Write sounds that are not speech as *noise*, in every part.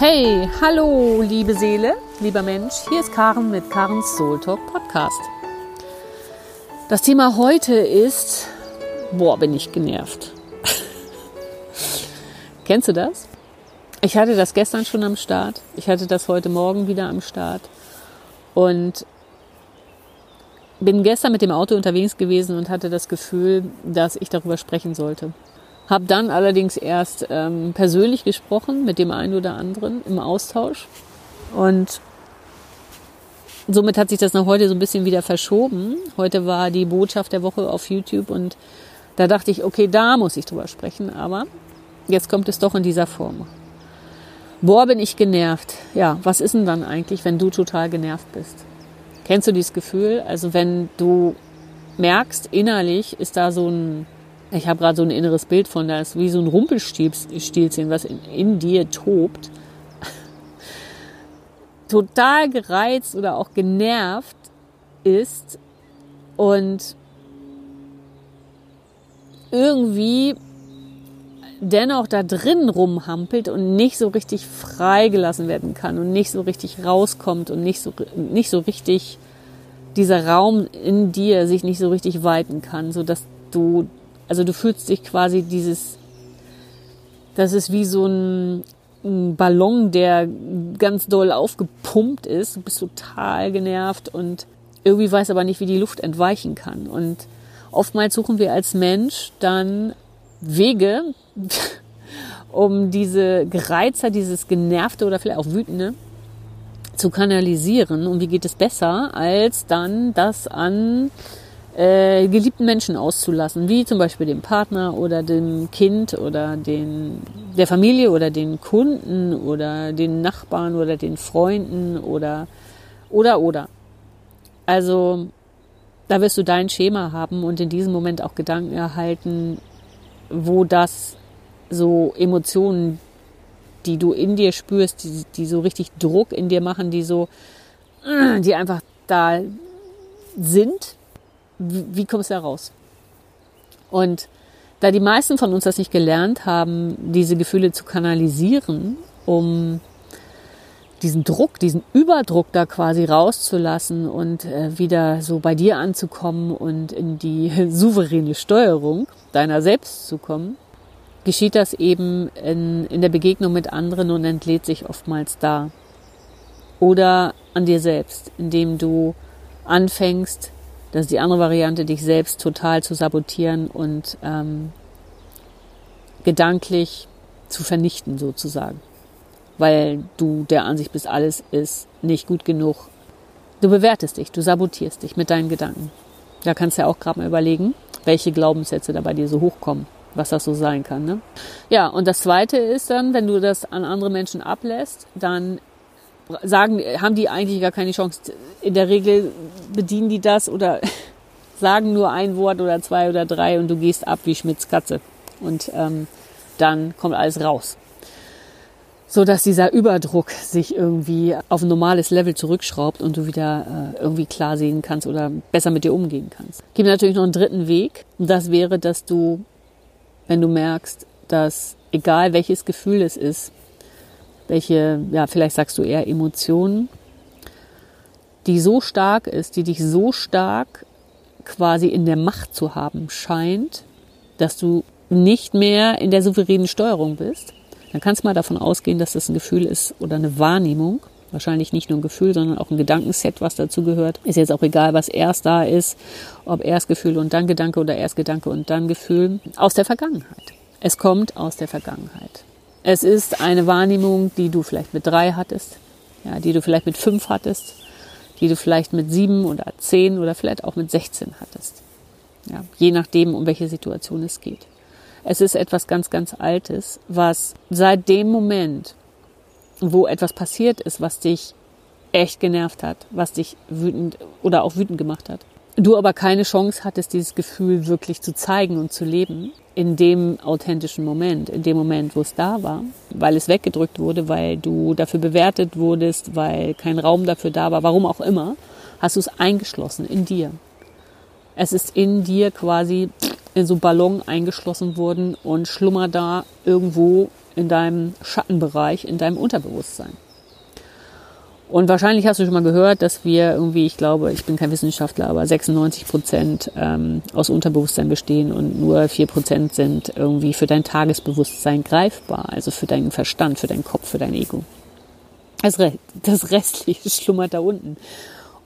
Hey, hallo, liebe Seele, lieber Mensch, hier ist Karen mit Karens Soul Talk Podcast. Das Thema heute ist, boah, bin ich genervt. *laughs* Kennst du das? Ich hatte das gestern schon am Start. Ich hatte das heute Morgen wieder am Start. Und bin gestern mit dem Auto unterwegs gewesen und hatte das Gefühl, dass ich darüber sprechen sollte. Habe dann allerdings erst ähm, persönlich gesprochen mit dem einen oder anderen im Austausch. Und somit hat sich das nach heute so ein bisschen wieder verschoben. Heute war die Botschaft der Woche auf YouTube und da dachte ich, okay, da muss ich drüber sprechen. Aber jetzt kommt es doch in dieser Form. Boah, bin ich genervt. Ja, was ist denn dann eigentlich, wenn du total genervt bist? Kennst du dieses Gefühl? Also wenn du merkst, innerlich ist da so ein ich habe gerade so ein inneres Bild von, da ist wie so ein Rumpelstilzchen, was in, in dir tobt. *laughs* Total gereizt oder auch genervt ist und irgendwie dennoch da drin rumhampelt und nicht so richtig freigelassen werden kann und nicht so richtig rauskommt und nicht so, nicht so richtig dieser Raum in dir sich nicht so richtig weiten kann, so dass du also du fühlst dich quasi dieses, das ist wie so ein, ein Ballon, der ganz doll aufgepumpt ist. Du bist total genervt und irgendwie weiß aber nicht, wie die Luft entweichen kann. Und oftmals suchen wir als Mensch dann Wege, *laughs* um diese Gereiztheit, dieses Genervte oder vielleicht auch Wütende zu kanalisieren. Und wie geht es besser, als dann das an äh, geliebten Menschen auszulassen, wie zum Beispiel dem Partner oder dem Kind oder den, der Familie oder den Kunden oder den Nachbarn oder den Freunden oder, oder, oder. Also, da wirst du dein Schema haben und in diesem Moment auch Gedanken erhalten, wo das so Emotionen, die du in dir spürst, die, die so richtig Druck in dir machen, die so, die einfach da sind wie, wie kommst du da raus? Und da die meisten von uns das nicht gelernt haben, diese Gefühle zu kanalisieren, um diesen Druck, diesen Überdruck da quasi rauszulassen und äh, wieder so bei dir anzukommen und in die *laughs* souveräne Steuerung deiner selbst zu kommen, geschieht das eben in, in der Begegnung mit anderen und entlädt sich oftmals da. Oder an dir selbst, indem du anfängst, das ist die andere Variante, dich selbst total zu sabotieren und ähm, gedanklich zu vernichten sozusagen. Weil du der Ansicht bist, alles ist nicht gut genug. Du bewertest dich, du sabotierst dich mit deinen Gedanken. Da kannst du ja auch gerade mal überlegen, welche Glaubenssätze da bei dir so hochkommen, was das so sein kann. Ne? Ja, und das Zweite ist dann, wenn du das an andere Menschen ablässt, dann sagen, haben die eigentlich gar keine Chance. In der Regel bedienen die das oder *laughs* sagen nur ein Wort oder zwei oder drei und du gehst ab wie Schmitz Katze. Und ähm, dann kommt alles raus. So dass dieser Überdruck sich irgendwie auf ein normales Level zurückschraubt und du wieder äh, irgendwie klar sehen kannst oder besser mit dir umgehen kannst. Gibt natürlich noch einen dritten Weg. Und das wäre, dass du, wenn du merkst, dass egal welches Gefühl es ist, welche, ja, vielleicht sagst du eher Emotionen, die so stark ist, die dich so stark quasi in der Macht zu haben scheint, dass du nicht mehr in der souveränen Steuerung bist, dann kannst du mal davon ausgehen, dass das ein Gefühl ist oder eine Wahrnehmung. Wahrscheinlich nicht nur ein Gefühl, sondern auch ein Gedankenset, was dazu gehört. Ist jetzt auch egal, was erst da ist, ob erst Gefühl und dann Gedanke oder erst Gedanke und dann Gefühl aus der Vergangenheit. Es kommt aus der Vergangenheit. Es ist eine Wahrnehmung, die du vielleicht mit drei hattest, ja, die du vielleicht mit fünf hattest, die du vielleicht mit sieben oder zehn oder vielleicht auch mit 16 hattest. Ja, je nachdem, um welche Situation es geht. Es ist etwas ganz, ganz Altes, was seit dem Moment, wo etwas passiert ist, was dich echt genervt hat, was dich wütend oder auch wütend gemacht hat, du aber keine Chance hattest, dieses Gefühl wirklich zu zeigen und zu leben, in dem authentischen Moment, in dem Moment, wo es da war, weil es weggedrückt wurde, weil du dafür bewertet wurdest, weil kein Raum dafür da war, warum auch immer, hast du es eingeschlossen in dir. Es ist in dir quasi in so Ballon eingeschlossen wurden und schlummer da irgendwo in deinem Schattenbereich, in deinem Unterbewusstsein. Und wahrscheinlich hast du schon mal gehört, dass wir irgendwie, ich glaube, ich bin kein Wissenschaftler, aber 96 Prozent ähm, aus Unterbewusstsein bestehen und nur vier Prozent sind irgendwie für dein Tagesbewusstsein greifbar, also für deinen Verstand, für deinen Kopf, für dein Ego. Das, Re das Restliche *laughs* schlummert da unten.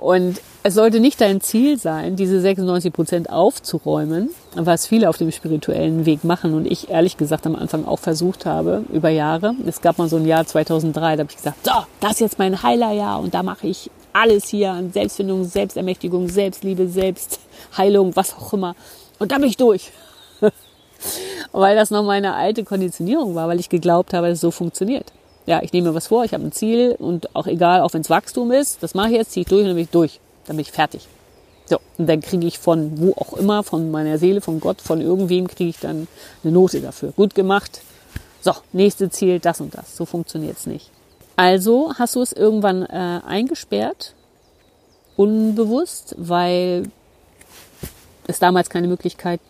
Und es sollte nicht dein Ziel sein, diese 96 Prozent aufzuräumen, was viele auf dem spirituellen Weg machen und ich ehrlich gesagt am Anfang auch versucht habe, über Jahre. Es gab mal so ein Jahr 2003, da habe ich gesagt, so, das ist jetzt mein Heilerjahr und da mache ich alles hier an Selbstfindung, Selbstermächtigung, Selbstliebe, Selbstheilung, was auch immer. Und da bin ich durch. *laughs* weil das noch meine alte Konditionierung war, weil ich geglaubt habe, dass es so funktioniert ja, ich nehme mir was vor, ich habe ein Ziel und auch egal, auch wenn es Wachstum ist, das mache ich jetzt, ziehe ich durch und dann bin ich durch. Dann bin ich fertig. So, und dann kriege ich von wo auch immer, von meiner Seele, von Gott, von irgendwem, kriege ich dann eine Note dafür. Gut gemacht. So, nächste Ziel, das und das. So funktioniert es nicht. Also hast du es irgendwann äh, eingesperrt, unbewusst, weil es damals keine Möglichkeit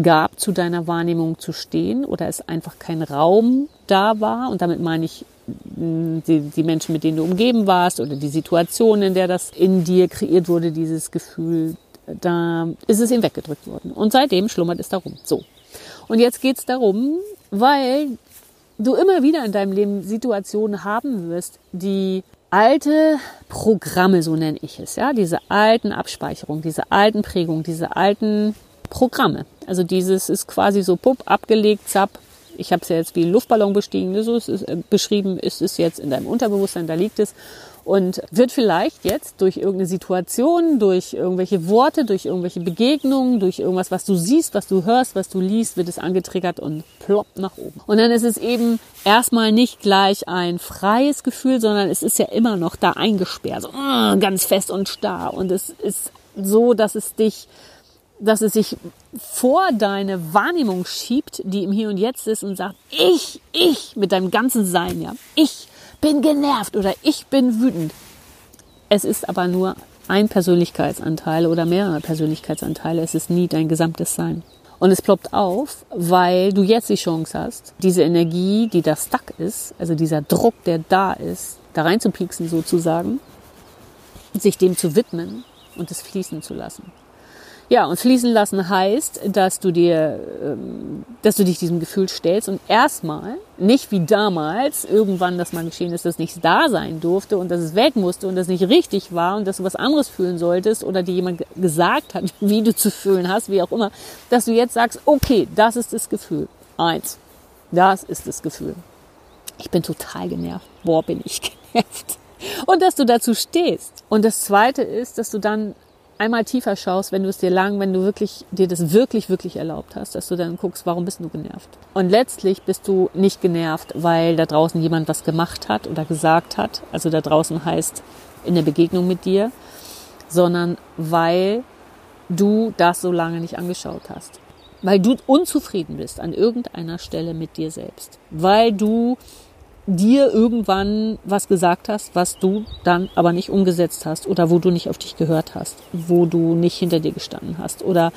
gab, zu deiner Wahrnehmung zu stehen oder es einfach kein Raum da war. Und damit meine ich die, die Menschen, mit denen du umgeben warst oder die Situation, in der das in dir kreiert wurde, dieses Gefühl, da ist es ihm weggedrückt worden. Und seitdem schlummert es darum. So. Und jetzt geht's darum, weil du immer wieder in deinem Leben Situationen haben wirst, die alte Programme, so nenne ich es, ja, diese alten Abspeicherungen, diese alten Prägungen, diese alten Programme. Also dieses ist quasi so pupp, abgelegt, zapp, ich habe es ja jetzt wie Luftballon bestiegen, so ist es äh, beschrieben, ist es jetzt in deinem Unterbewusstsein, da liegt es und wird vielleicht jetzt durch irgendeine Situation, durch irgendwelche Worte, durch irgendwelche Begegnungen, durch irgendwas, was du siehst, was du hörst, was du liest, wird es angetriggert und ploppt nach oben. Und dann ist es eben erstmal nicht gleich ein freies Gefühl, sondern es ist ja immer noch da eingesperrt, so uh, ganz fest und starr und es ist so, dass es dich dass es sich vor deine Wahrnehmung schiebt, die im Hier und Jetzt ist und sagt, ich, ich mit deinem ganzen Sein, ja, ich bin genervt oder ich bin wütend. Es ist aber nur ein Persönlichkeitsanteil oder mehrere Persönlichkeitsanteile. Es ist nie dein gesamtes Sein. Und es ploppt auf, weil du jetzt die Chance hast, diese Energie, die da stuck ist, also dieser Druck, der da ist, da reinzupieksen sozusagen, sich dem zu widmen und es fließen zu lassen. Ja, und fließen lassen heißt, dass du dir, ähm, dass du dich diesem Gefühl stellst und erstmal, nicht wie damals, irgendwann das mal geschehen ist, dass nichts da sein durfte und dass es weg musste und das nicht richtig war und dass du was anderes fühlen solltest oder dir jemand gesagt hat, *laughs* wie du zu fühlen hast, wie auch immer, dass du jetzt sagst, okay, das ist das Gefühl. Eins. Das ist das Gefühl. Ich bin total genervt. Boah, bin ich *laughs* genervt. Und dass du dazu stehst. Und das zweite ist, dass du dann einmal tiefer schaust, wenn du es dir lang, wenn du wirklich dir das wirklich, wirklich erlaubt hast, dass du dann guckst, warum bist du genervt? Und letztlich bist du nicht genervt, weil da draußen jemand was gemacht hat oder gesagt hat. Also da draußen heißt in der Begegnung mit dir, sondern weil du das so lange nicht angeschaut hast. Weil du unzufrieden bist an irgendeiner Stelle mit dir selbst. Weil du dir irgendwann was gesagt hast, was du dann aber nicht umgesetzt hast oder wo du nicht auf dich gehört hast, wo du nicht hinter dir gestanden hast oder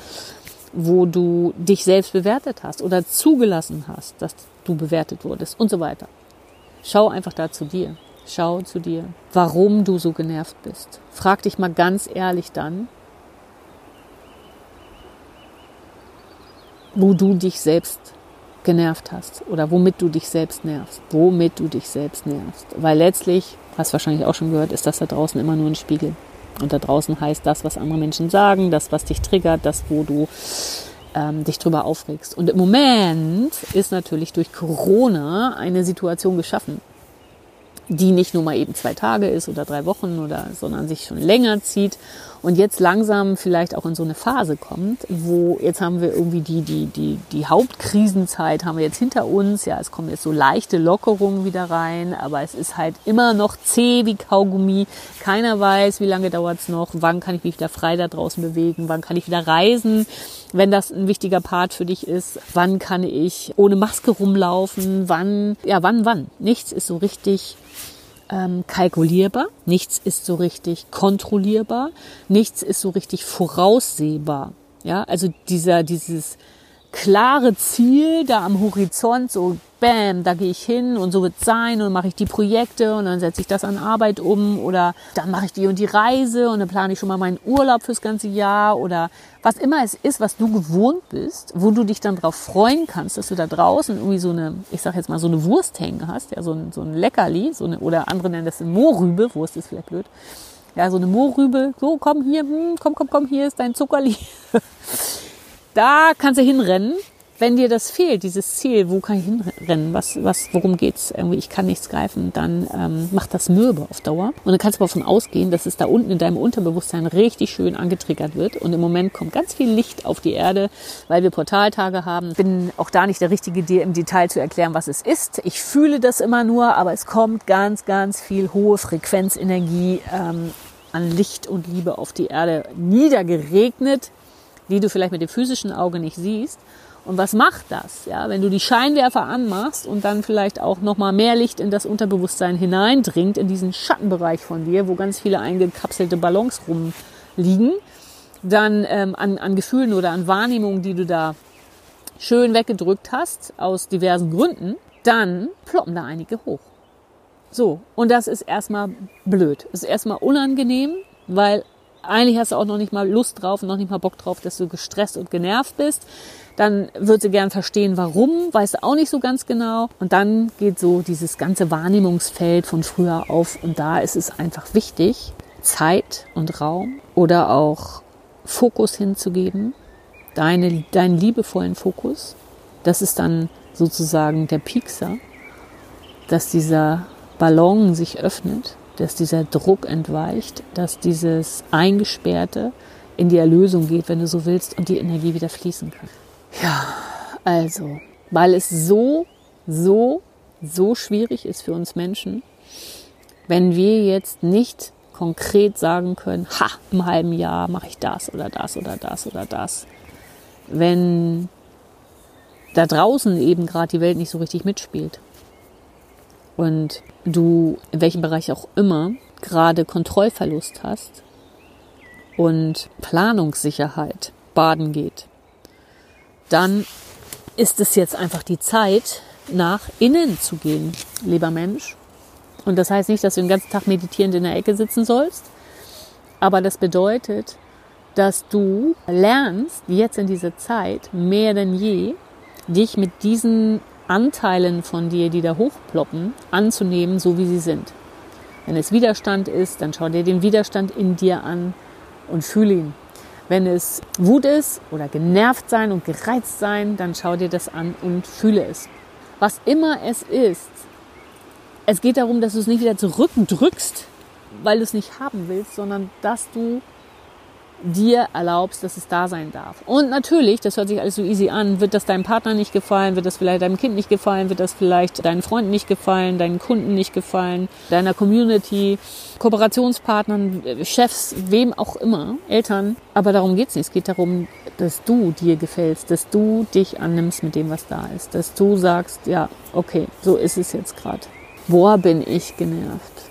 wo du dich selbst bewertet hast oder zugelassen hast, dass du bewertet wurdest und so weiter. Schau einfach da zu dir. Schau zu dir, warum du so genervt bist. Frag dich mal ganz ehrlich dann, wo du dich selbst genervt hast oder womit du dich selbst nervst. Womit du dich selbst nervst. Weil letztlich, hast wahrscheinlich auch schon gehört, ist das da draußen immer nur ein Spiegel. Und da draußen heißt das, was andere Menschen sagen, das, was dich triggert, das, wo du ähm, dich drüber aufregst. Und im Moment ist natürlich durch Corona eine Situation geschaffen, die nicht nur mal eben zwei Tage ist oder drei Wochen oder, sondern sich schon länger zieht und jetzt langsam vielleicht auch in so eine Phase kommt, wo jetzt haben wir irgendwie die, die, die, die Hauptkrisenzeit haben wir jetzt hinter uns. Ja, es kommen jetzt so leichte Lockerungen wieder rein, aber es ist halt immer noch zäh wie Kaugummi. Keiner weiß, wie lange dauert's noch, wann kann ich mich wieder frei da draußen bewegen, wann kann ich wieder reisen, wenn das ein wichtiger Part für dich ist, wann kann ich ohne Maske rumlaufen, wann, ja, wann, wann. Nichts ist so richtig ähm, kalkulierbar, nichts ist so richtig kontrollierbar, nichts ist so richtig voraussehbar. Ja, also dieser, dieses klare Ziel da am Horizont, so bam, da gehe ich hin und so wird sein und mache ich die Projekte und dann setze ich das an Arbeit um oder dann mache ich die und die Reise und dann plane ich schon mal meinen Urlaub fürs ganze Jahr oder was immer es ist, was du gewohnt bist, wo du dich dann drauf freuen kannst, dass du da draußen irgendwie so eine, ich sag jetzt mal so eine Wurst hängen hast, ja, so ein, so ein Leckerli, so eine, oder andere nennen das eine Mohrrübe, Wurst ist vielleicht blöd, ja, so eine Mohrrübe, so komm hier, hm, komm, komm, komm, hier ist dein Zuckerli. *laughs* da kannst du hinrennen. Wenn dir das fehlt, dieses Ziel, wo kann ich hinrennen, was, was, worum geht's? Irgendwie, ich kann nichts greifen, dann ähm, macht das mürbe auf Dauer. Und dann kannst du davon ausgehen, dass es da unten in deinem Unterbewusstsein richtig schön angetriggert wird. Und im Moment kommt ganz viel Licht auf die Erde, weil wir Portaltage haben. Bin auch da nicht der Richtige, dir im Detail zu erklären, was es ist. Ich fühle das immer nur, aber es kommt ganz, ganz viel hohe Frequenzenergie ähm, an Licht und Liebe auf die Erde niedergeregnet die du vielleicht mit dem physischen Auge nicht siehst. Und was macht das? Ja, wenn du die Scheinwerfer anmachst und dann vielleicht auch noch mal mehr Licht in das Unterbewusstsein hineindringt, in diesen Schattenbereich von dir, wo ganz viele eingekapselte Ballons rumliegen, dann ähm, an, an Gefühlen oder an Wahrnehmungen, die du da schön weggedrückt hast, aus diversen Gründen, dann ploppen da einige hoch. So, und das ist erstmal blöd. Das ist erstmal unangenehm, weil eigentlich hast du auch noch nicht mal Lust drauf und noch nicht mal Bock drauf, dass du gestresst und genervt bist. Dann wird sie gern verstehen, warum, weißt du auch nicht so ganz genau. Und dann geht so dieses ganze Wahrnehmungsfeld von früher auf. Und da ist es einfach wichtig, Zeit und Raum oder auch Fokus hinzugeben, deine, deinen liebevollen Fokus. Das ist dann sozusagen der Piekser, dass dieser Ballon sich öffnet dass dieser Druck entweicht, dass dieses Eingesperrte in die Erlösung geht, wenn du so willst, und die Energie wieder fließen kann. Ja, also, weil es so, so, so schwierig ist für uns Menschen, wenn wir jetzt nicht konkret sagen können, ha, im halben Jahr mache ich das oder das oder das oder das. Wenn da draußen eben gerade die Welt nicht so richtig mitspielt und du in welchem Bereich auch immer gerade Kontrollverlust hast und Planungssicherheit baden geht, dann ist es jetzt einfach die Zeit, nach innen zu gehen, lieber Mensch. Und das heißt nicht, dass du den ganzen Tag meditierend in der Ecke sitzen sollst, aber das bedeutet, dass du lernst, jetzt in dieser Zeit mehr denn je, dich mit diesen Anteilen von dir, die da hochploppen, anzunehmen, so wie sie sind. Wenn es Widerstand ist, dann schau dir den Widerstand in dir an und fühle ihn. Wenn es Wut ist oder genervt sein und gereizt sein, dann schau dir das an und fühle es. Was immer es ist, es geht darum, dass du es nicht wieder zurückdrückst, weil du es nicht haben willst, sondern dass du dir erlaubst, dass es da sein darf. Und natürlich, das hört sich alles so easy an, wird das deinem Partner nicht gefallen, wird das vielleicht deinem Kind nicht gefallen, wird das vielleicht deinen Freunden nicht gefallen, deinen Kunden nicht gefallen, deiner Community, Kooperationspartnern, Chefs, wem auch immer, Eltern. Aber darum geht's nicht. Es geht darum, dass du dir gefällst, dass du dich annimmst mit dem, was da ist, dass du sagst, ja, okay, so ist es jetzt gerade. Boah, bin ich genervt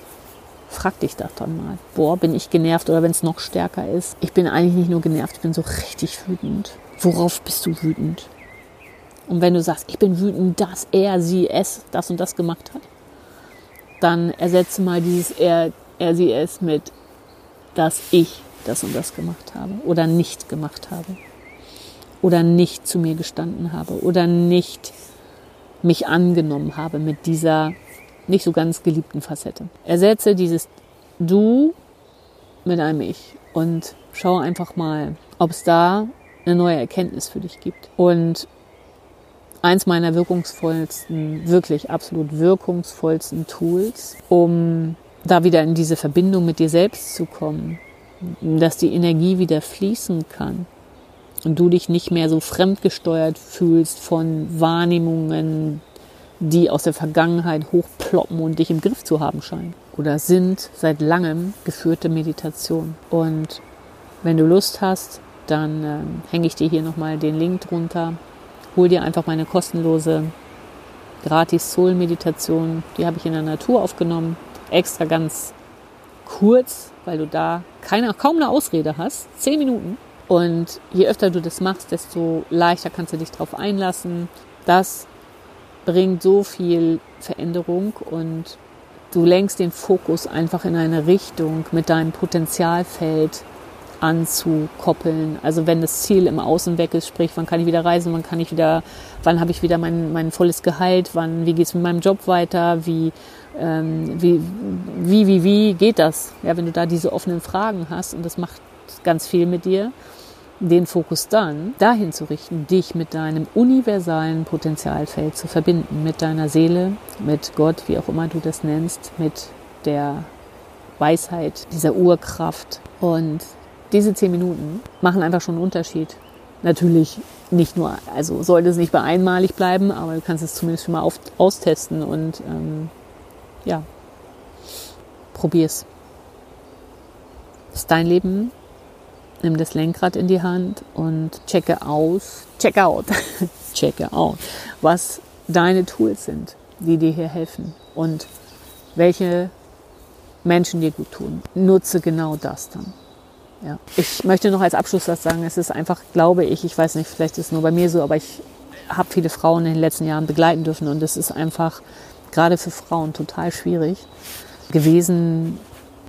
frag dich das dann mal. Boah, bin ich genervt oder wenn es noch stärker ist. Ich bin eigentlich nicht nur genervt, ich bin so richtig wütend. Worauf bist du wütend? Und wenn du sagst, ich bin wütend, dass er, sie, es das und das gemacht hat, dann ersetze mal dieses er, er, sie, es mit, dass ich das und das gemacht habe oder nicht gemacht habe oder nicht zu mir gestanden habe oder nicht mich angenommen habe mit dieser nicht so ganz geliebten Facette. Ersetze dieses Du mit einem Ich und schau einfach mal, ob es da eine neue Erkenntnis für dich gibt. Und eins meiner wirkungsvollsten, wirklich absolut wirkungsvollsten Tools, um da wieder in diese Verbindung mit dir selbst zu kommen, dass die Energie wieder fließen kann und du dich nicht mehr so fremdgesteuert fühlst von Wahrnehmungen, die aus der Vergangenheit hochploppen und dich im Griff zu haben scheinen. Oder sind seit langem geführte Meditation. Und wenn du Lust hast, dann äh, hänge ich dir hier nochmal den Link drunter. Hol dir einfach meine kostenlose gratis Soul-Meditation. Die habe ich in der Natur aufgenommen. Extra ganz kurz, weil du da keine, kaum eine Ausrede hast. Zehn Minuten. Und je öfter du das machst, desto leichter kannst du dich darauf einlassen. Das bringt so viel Veränderung und du lenkst den Fokus einfach in eine Richtung mit deinem Potenzialfeld anzukoppeln. Also wenn das Ziel im Außen weg ist, sprich, wann kann ich wieder reisen, wann kann ich wieder, wann habe ich wieder mein, mein volles Gehalt, wann, wie geht es mit meinem Job weiter, wie, ähm, wie, wie, wie, wie geht das? Ja, wenn du da diese offenen Fragen hast und das macht ganz viel mit dir, den Fokus dann dahin zu richten, dich mit deinem universalen Potenzialfeld zu verbinden, mit deiner Seele, mit Gott, wie auch immer du das nennst, mit der Weisheit, dieser Urkraft. Und diese zehn Minuten machen einfach schon einen Unterschied. Natürlich nicht nur, also sollte es nicht bei einmalig bleiben, aber du kannst es zumindest schon mal auf, austesten und ähm, ja, probier's. ist dein Leben nimm das Lenkrad in die Hand und checke aus, check out, *laughs* checke out, was deine Tools sind, die dir hier helfen und welche Menschen dir gut tun. Nutze genau das dann. Ja. Ich möchte noch als Abschlusssatz sagen, es ist einfach, glaube ich, ich weiß nicht, vielleicht ist es nur bei mir so, aber ich habe viele Frauen in den letzten Jahren begleiten dürfen und es ist einfach gerade für Frauen total schwierig gewesen,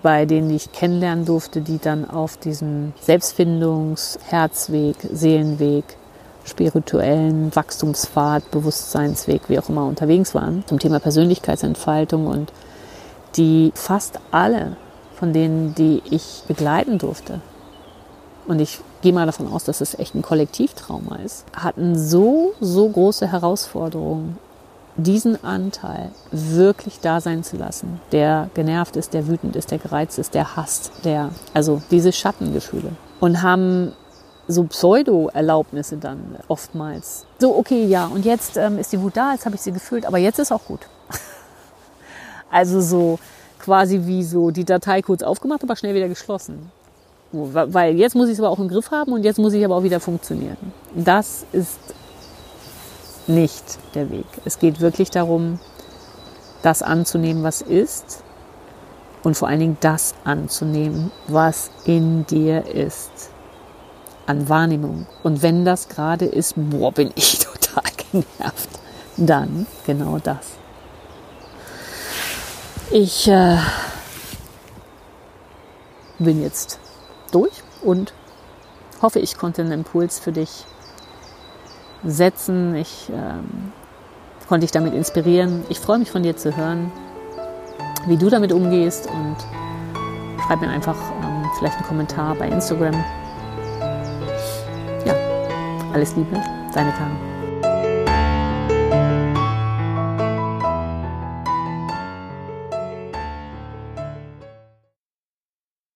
bei denen ich kennenlernen durfte, die dann auf diesem Selbstfindungs-, Herzweg, Seelenweg, spirituellen Wachstumspfad, Bewusstseinsweg, wie auch immer unterwegs waren, zum Thema Persönlichkeitsentfaltung und die fast alle von denen, die ich begleiten durfte, und ich gehe mal davon aus, dass es echt ein Kollektivtrauma ist, hatten so, so große Herausforderungen diesen Anteil wirklich da sein zu lassen, der genervt ist, der wütend ist, der gereizt ist, der hasst, der, also diese Schattengefühle und haben so Pseudo-Erlaubnisse dann oftmals. So, okay, ja, und jetzt ähm, ist die Wut da, jetzt habe ich sie gefühlt, aber jetzt ist auch gut. *laughs* also so quasi wie so die Datei kurz aufgemacht, aber schnell wieder geschlossen. Weil jetzt muss ich es aber auch im Griff haben und jetzt muss ich aber auch wieder funktionieren. Das ist nicht der Weg. Es geht wirklich darum, das anzunehmen, was ist und vor allen Dingen das anzunehmen, was in dir ist an Wahrnehmung. Und wenn das gerade ist, boah, bin ich *laughs* total genervt, dann genau das. Ich äh, bin jetzt durch und hoffe, ich konnte einen Impuls für dich setzen. Ich ähm, konnte dich damit inspirieren. Ich freue mich von dir zu hören, wie du damit umgehst und schreib mir einfach ähm, vielleicht einen Kommentar bei Instagram. Ja, alles Liebe, deine Karin.